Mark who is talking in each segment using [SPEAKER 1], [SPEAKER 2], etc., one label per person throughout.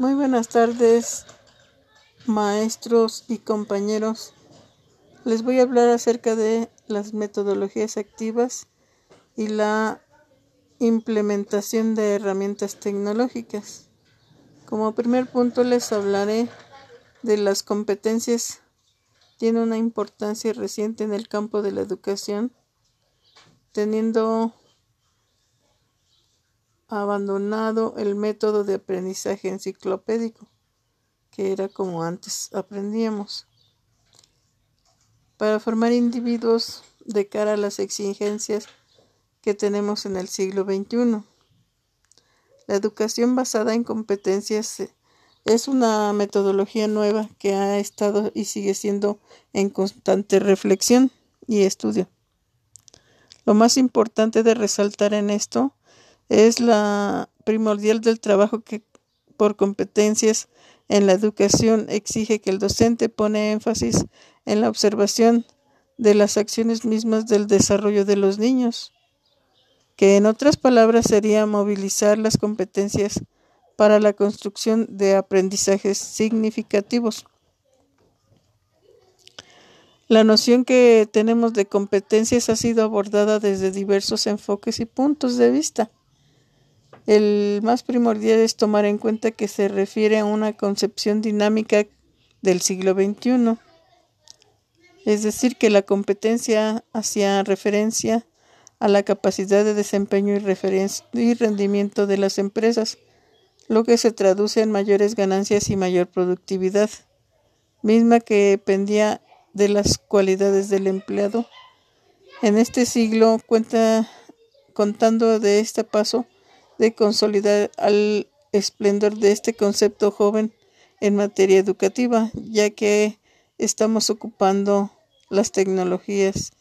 [SPEAKER 1] Muy buenas tardes, maestros y compañeros. Les voy a hablar acerca de las metodologías activas y la implementación de herramientas tecnológicas. Como primer punto les hablaré de las competencias. Tiene una importancia reciente en el campo de la educación, teniendo abandonado el método de aprendizaje enciclopédico, que era como antes aprendíamos, para formar individuos de cara a las exigencias que tenemos en el siglo XXI. La educación basada en competencias es una metodología nueva que ha estado y sigue siendo en constante reflexión y estudio. Lo más importante de resaltar en esto es la primordial del trabajo que por competencias en la educación exige que el docente pone énfasis en la observación de las acciones mismas del desarrollo de los niños, que en otras palabras sería movilizar las competencias para la construcción de aprendizajes significativos. La noción que tenemos de competencias ha sido abordada desde diversos enfoques y puntos de vista. El más primordial es tomar en cuenta que se refiere a una concepción dinámica del siglo XXI, es decir, que la competencia hacía referencia a la capacidad de desempeño y, rendimiento de las empresas, lo que se traduce en mayores ganancias y mayor productividad, misma que dependía de las cualidades del empleado. En este siglo cuenta contando de este paso de consolidar al esplendor de este concepto joven en materia educativa, ya que estamos ocupando las tecnologías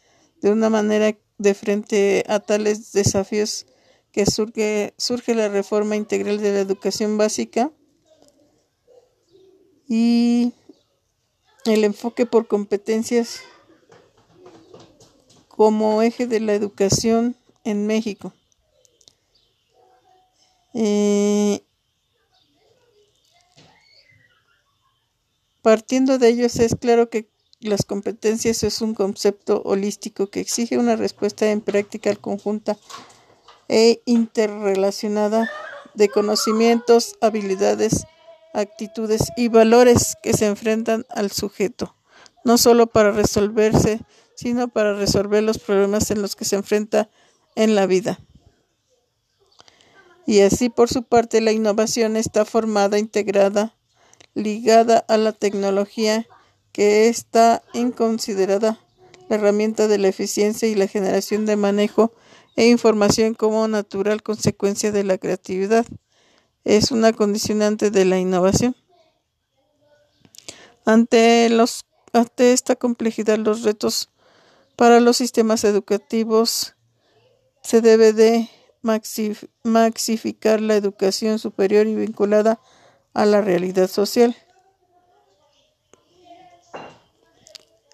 [SPEAKER 1] de una manera de frente a tales desafíos que surge, surge la reforma integral de la educación básica y el enfoque por competencias como eje de la educación en México. Eh, partiendo de ellos es claro que las competencias es un concepto holístico que exige una respuesta en práctica conjunta e interrelacionada de conocimientos, habilidades, actitudes y valores que se enfrentan al sujeto, no solo para resolverse, sino para resolver los problemas en los que se enfrenta en la vida y así por su parte la innovación está formada, integrada, ligada a la tecnología que está en considerada la herramienta de la eficiencia y la generación de manejo e información como natural consecuencia de la creatividad. Es una condicionante de la innovación. Ante, los, ante esta complejidad, los retos para los sistemas educativos se debe de maxificar la educación superior y vinculada a la realidad social.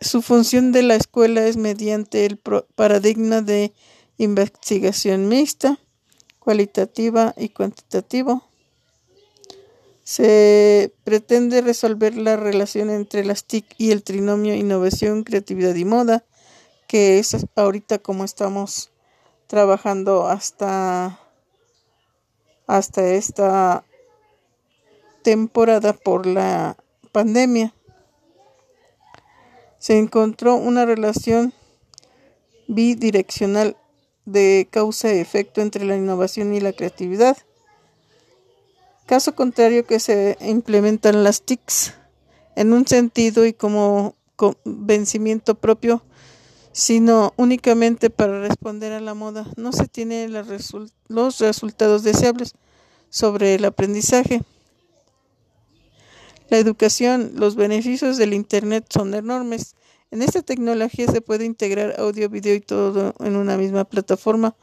[SPEAKER 1] Su función de la escuela es mediante el paradigma de investigación mixta, cualitativa y cuantitativa. Se pretende resolver la relación entre las TIC y el trinomio innovación, creatividad y moda, que es ahorita como estamos trabajando hasta hasta esta temporada por la pandemia. Se encontró una relación bidireccional de causa-efecto entre la innovación y la creatividad. Caso contrario que se implementan las TICs en un sentido y como convencimiento propio sino únicamente para responder a la moda. No se tienen los resultados deseables sobre el aprendizaje. La educación, los beneficios del Internet son enormes. En esta tecnología se puede integrar audio, video y todo en una misma plataforma,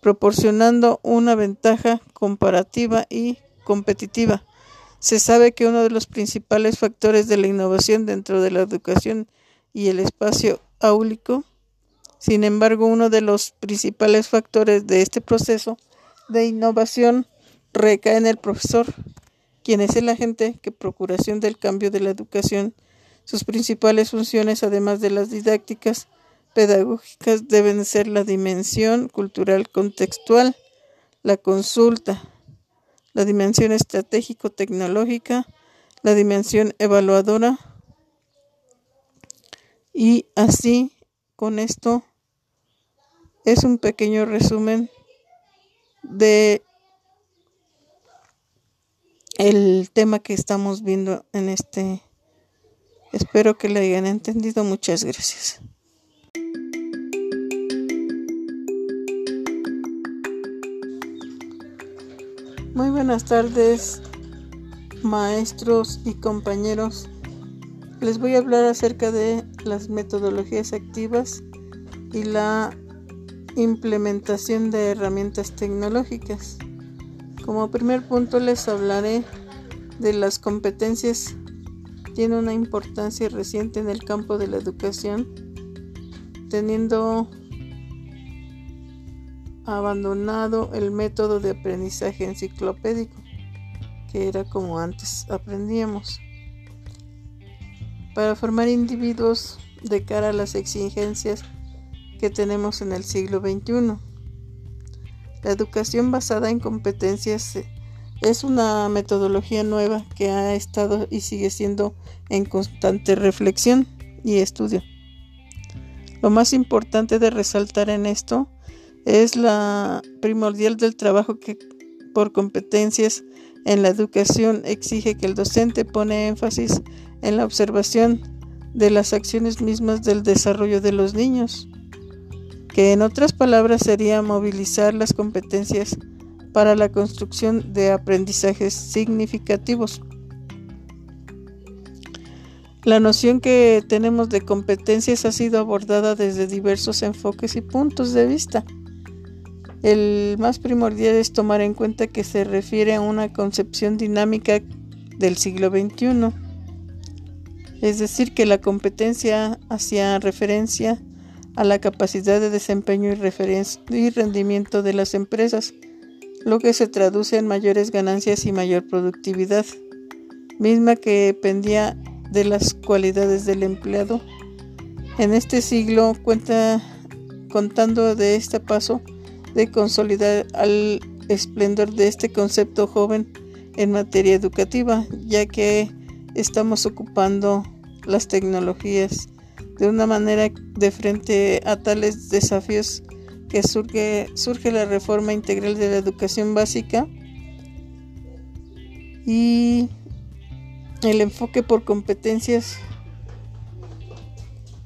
[SPEAKER 1] proporcionando una ventaja comparativa y competitiva. Se sabe que uno de los principales factores de la innovación dentro de la educación y el espacio áulico sin embargo, uno de los principales factores de este proceso de innovación recae en el profesor, quien es el agente que procuración del cambio de la educación. Sus principales funciones, además de las didácticas pedagógicas, deben ser la dimensión cultural contextual, la consulta, la dimensión estratégico-tecnológica, la dimensión evaluadora y así con esto es un pequeño resumen de el tema que estamos viendo en este. Espero que lo hayan entendido. Muchas gracias. Muy buenas tardes, maestros y compañeros. Les voy a hablar acerca de las metodologías activas y la implementación de herramientas tecnológicas. Como primer punto les hablaré de las competencias. Tiene una importancia reciente en el campo de la educación, teniendo abandonado el método de aprendizaje enciclopédico, que era como antes aprendíamos, para formar individuos de cara a las exigencias que tenemos en el siglo XXI. La educación basada en competencias eh, es una metodología nueva que ha estado y sigue siendo en constante reflexión y estudio. Lo más importante de resaltar en esto es la primordial del trabajo que por competencias en la educación exige que el docente pone énfasis en la observación de las acciones mismas del desarrollo de los niños que en otras palabras sería movilizar las competencias para la construcción de aprendizajes significativos. La noción que tenemos de competencias ha sido abordada desde diversos enfoques y puntos de vista. El más primordial es tomar en cuenta que se refiere a una concepción dinámica del siglo XXI, es decir, que la competencia hacía referencia a la capacidad de desempeño y, rendimiento de las empresas, lo que se traduce en mayores ganancias y mayor productividad, misma que dependía de las cualidades del empleado. En este siglo cuenta contando de este paso de consolidar al esplendor de este concepto joven en materia educativa, ya que estamos ocupando las tecnologías de una manera de frente a tales desafíos que surge, surge la reforma integral de la educación básica y el enfoque por competencias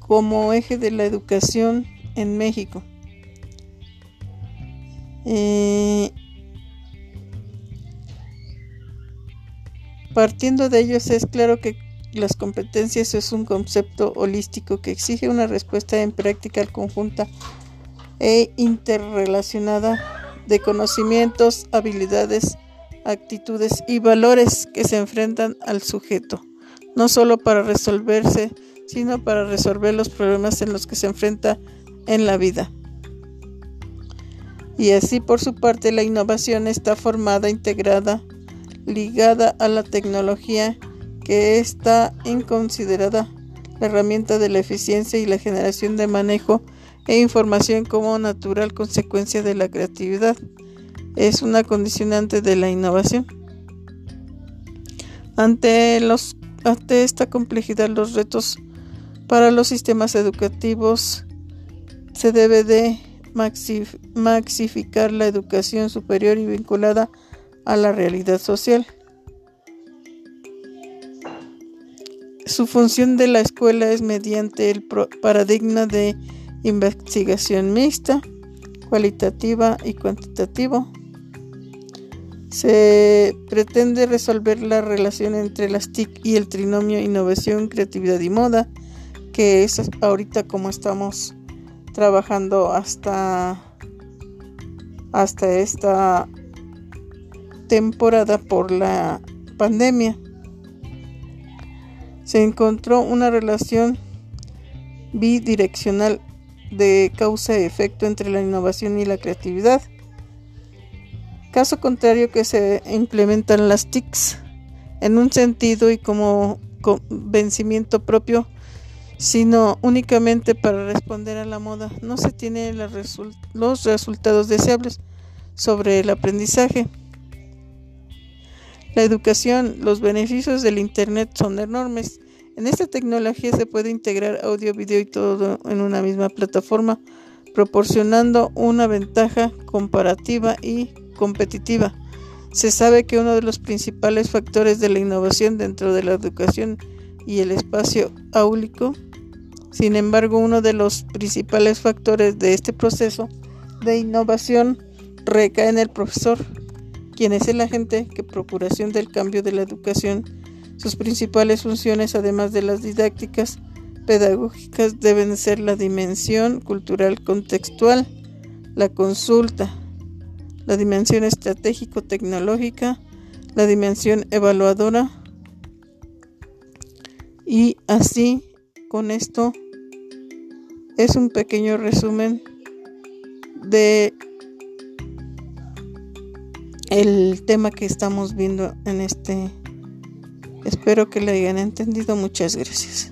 [SPEAKER 1] como eje de la educación en México. Eh, partiendo de ellos es claro que las competencias es un concepto holístico que exige una respuesta en práctica conjunta e interrelacionada de conocimientos, habilidades, actitudes y valores que se enfrentan al sujeto, no solo para resolverse, sino para resolver los problemas en los que se enfrenta en la vida. Y así por su parte la innovación está formada, integrada, ligada a la tecnología que está en considerada la herramienta de la eficiencia y la generación de manejo e información como natural consecuencia de la creatividad. Es una condicionante de la innovación. Ante, los, ante esta complejidad, los retos para los sistemas educativos se debe de maxificar la educación superior y vinculada a la realidad social. Su función de la escuela es mediante el paradigma de investigación mixta, cualitativa y cuantitativa. Se pretende resolver la relación entre las TIC y el trinomio innovación, creatividad y moda, que es ahorita como estamos trabajando hasta hasta esta temporada por la pandemia se encontró una relación bidireccional de causa-efecto entre la innovación y la creatividad. Caso contrario que se implementan las TICs, en un sentido y como convencimiento propio, sino únicamente para responder a la moda. No se tienen los resultados deseables sobre el aprendizaje. La educación, los beneficios del Internet son enormes. En esta tecnología se puede integrar audio, video y todo en una misma plataforma, proporcionando una ventaja comparativa y competitiva. Se sabe que uno de los principales factores de la innovación dentro de la educación y el espacio áulico, sin embargo, uno de los principales factores de este proceso de innovación recae en el profesor, quien es el agente que procuración del cambio de la educación. Sus principales funciones, además de las didácticas pedagógicas, deben ser la dimensión cultural contextual, la consulta, la dimensión estratégico-tecnológica, la dimensión evaluadora y así con esto. Es un pequeño resumen de el tema que estamos viendo en este espero que le hayan entendido. Muchas gracias